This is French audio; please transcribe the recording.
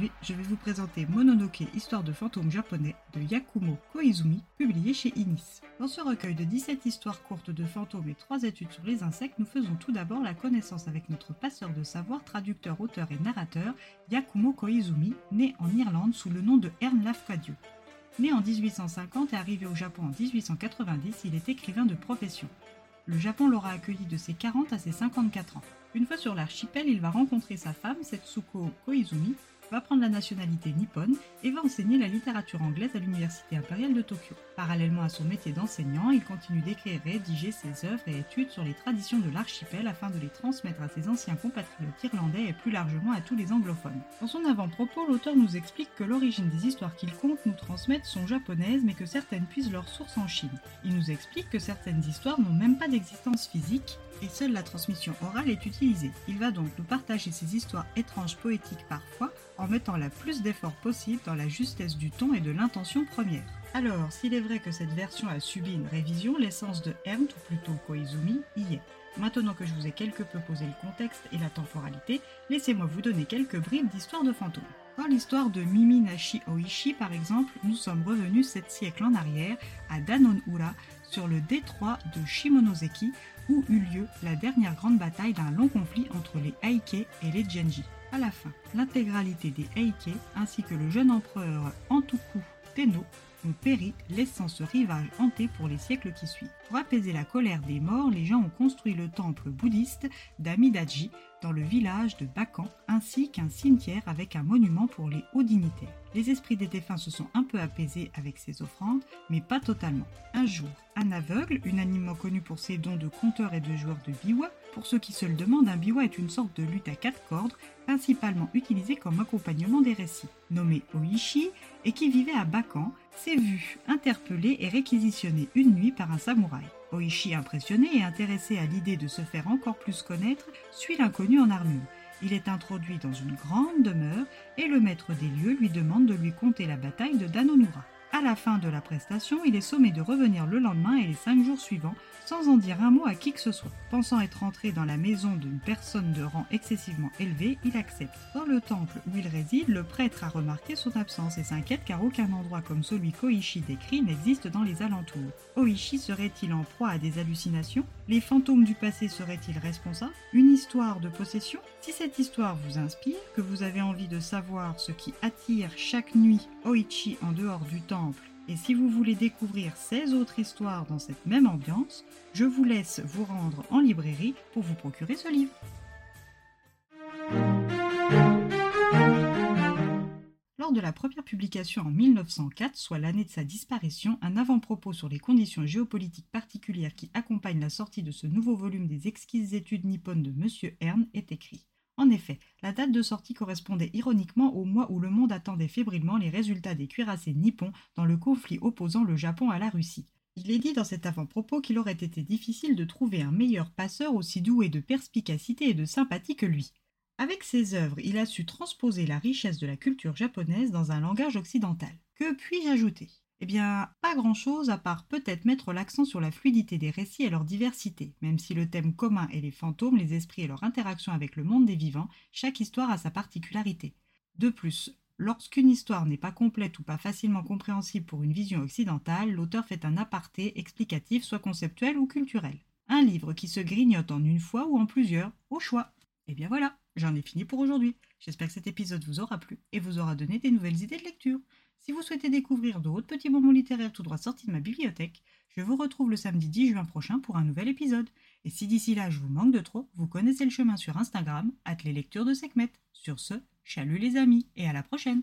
Aujourd'hui, je vais vous présenter Mononoke, histoire de fantômes japonais de Yakumo Koizumi, publié chez Inis. Dans ce recueil de 17 histoires courtes de fantômes et 3 études sur les insectes, nous faisons tout d'abord la connaissance avec notre passeur de savoir, traducteur, auteur et narrateur, Yakumo Koizumi, né en Irlande sous le nom de Ern Lafcadio. Né en 1850 et arrivé au Japon en 1890, il est écrivain de profession. Le Japon l'aura accueilli de ses 40 à ses 54 ans. Une fois sur l'archipel, il va rencontrer sa femme, Setsuko Koizumi, va prendre la nationalité nippone et va enseigner la littérature anglaise à l'Université impériale de Tokyo. Parallèlement à son métier d'enseignant, il continue d'écrire et rédiger ses œuvres et études sur les traditions de l'archipel afin de les transmettre à ses anciens compatriotes irlandais et plus largement à tous les anglophones. Dans son avant-propos, l'auteur nous explique que l'origine des histoires qu'il compte nous transmettre sont japonaises mais que certaines puisent leur source en Chine. Il nous explique que certaines histoires n'ont même pas d'existence physique et seule la transmission orale est utilisée. Il va donc nous partager ces histoires étranges poétiques parfois en mettant la plus d'efforts possible dans la justesse du ton et de l'intention première. Alors, s'il est vrai que cette version a subi une révision, l'essence de Ernst, ou plutôt Koizumi, y est. Maintenant que je vous ai quelque peu posé le contexte et la temporalité, laissez-moi vous donner quelques bribes d'histoire de fantômes. Dans l'histoire de Mimi Nashi Oishi, par exemple, nous sommes revenus sept siècles en arrière à Danonura, sur le détroit de Shimonoseki, où eut lieu la dernière grande bataille d'un long conflit entre les Heike et les Genji. À la fin, l'intégralité des Heike ainsi que le jeune empereur Antuku Tenno ont péri, laissant ce rivage hanté pour les siècles qui suivent. Pour apaiser la colère des morts, les gens ont construit le temple bouddhiste d'Amidaji dans le village de Bakan, ainsi qu'un cimetière avec un monument pour les hauts dignitaires. Les esprits des défunts se sont un peu apaisés avec ces offrandes, mais pas totalement. Un jour, un aveugle, unanimement connu pour ses dons de conteur et de joueur de biwa, pour ceux qui se le demandent, un biwa est une sorte de lutte à quatre cordes, principalement utilisée comme accompagnement des récits. Nommé Oishi, et qui vivait à Bakan, s'est vu interpellé et réquisitionné une nuit par un samouraï. Oishi, impressionné et intéressé à l'idée de se faire encore plus connaître, suit l'inconnu en armure. Il est introduit dans une grande demeure et le maître des lieux lui demande de lui conter la bataille de Danonura. À la fin de la prestation, il est sommé de revenir le lendemain et les cinq jours suivants sans en dire un mot à qui que ce soit. Pensant être entré dans la maison d'une personne de rang excessivement élevé, il accepte. Dans le temple où il réside, le prêtre a remarqué son absence et s'inquiète car aucun endroit comme celui qu'Oishi décrit n'existe dans les alentours. Oishi serait-il en proie à des hallucinations? Les fantômes du passé seraient-ils responsables? Une histoire de possession? Si cette histoire vous inspire, que vous avez envie de savoir ce qui attire chaque nuit Oichi en dehors du temple et si vous voulez découvrir 16 autres histoires dans cette même ambiance, je vous laisse vous rendre en librairie pour vous procurer ce livre. Lors de la première publication en 1904, soit l'année de sa disparition, un avant-propos sur les conditions géopolitiques particulières qui accompagnent la sortie de ce nouveau volume des exquises études nippones de M. Ern est écrit. En effet, la date de sortie correspondait ironiquement au mois où le monde attendait fébrilement les résultats des cuirassés nippons dans le conflit opposant le Japon à la Russie. Il est dit dans cet avant-propos qu'il aurait été difficile de trouver un meilleur passeur aussi doué de perspicacité et de sympathie que lui. Avec ses œuvres, il a su transposer la richesse de la culture japonaise dans un langage occidental. Que puis-je ajouter? Eh bien, pas grand-chose à part peut-être mettre l'accent sur la fluidité des récits et leur diversité. Même si le thème commun est les fantômes, les esprits et leur interaction avec le monde des vivants, chaque histoire a sa particularité. De plus, lorsqu'une histoire n'est pas complète ou pas facilement compréhensible pour une vision occidentale, l'auteur fait un aparté explicatif, soit conceptuel ou culturel. Un livre qui se grignote en une fois ou en plusieurs, au choix. Eh bien voilà, j'en ai fini pour aujourd'hui. J'espère que cet épisode vous aura plu et vous aura donné des nouvelles idées de lecture. Si vous souhaitez découvrir d'autres petits moments littéraires tout droit sortis de ma bibliothèque, je vous retrouve le samedi 10 juin prochain pour un nouvel épisode. Et si d'ici là je vous manque de trop, vous connaissez le chemin sur Instagram, at les lectures de Sekhmet. Sur ce, chalut les amis et à la prochaine!